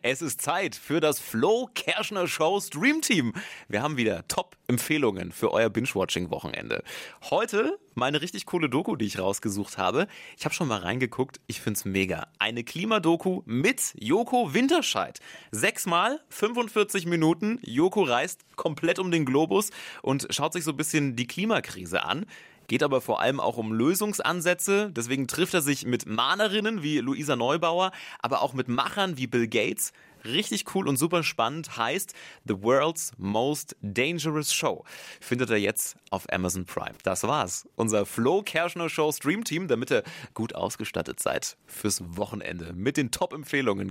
Es ist Zeit für das Flo Kerschner Show Stream Team. Wir haben wieder Top-Empfehlungen für euer Binge-Watching-Wochenende. Heute meine richtig coole Doku, die ich rausgesucht habe. Ich habe schon mal reingeguckt. Ich find's mega. Eine Klimadoku mit Joko Winterscheid. Sechsmal, 45 Minuten. Joko reist komplett um den Globus und schaut sich so ein bisschen die Klimakrise an geht aber vor allem auch um Lösungsansätze. Deswegen trifft er sich mit Mahnerinnen wie Luisa Neubauer, aber auch mit Machern wie Bill Gates. Richtig cool und super spannend heißt The World's Most Dangerous Show. Findet ihr jetzt auf Amazon Prime. Das war's. Unser Flo Kerschner Show Stream Team, damit ihr gut ausgestattet seid fürs Wochenende mit den Top-Empfehlungen.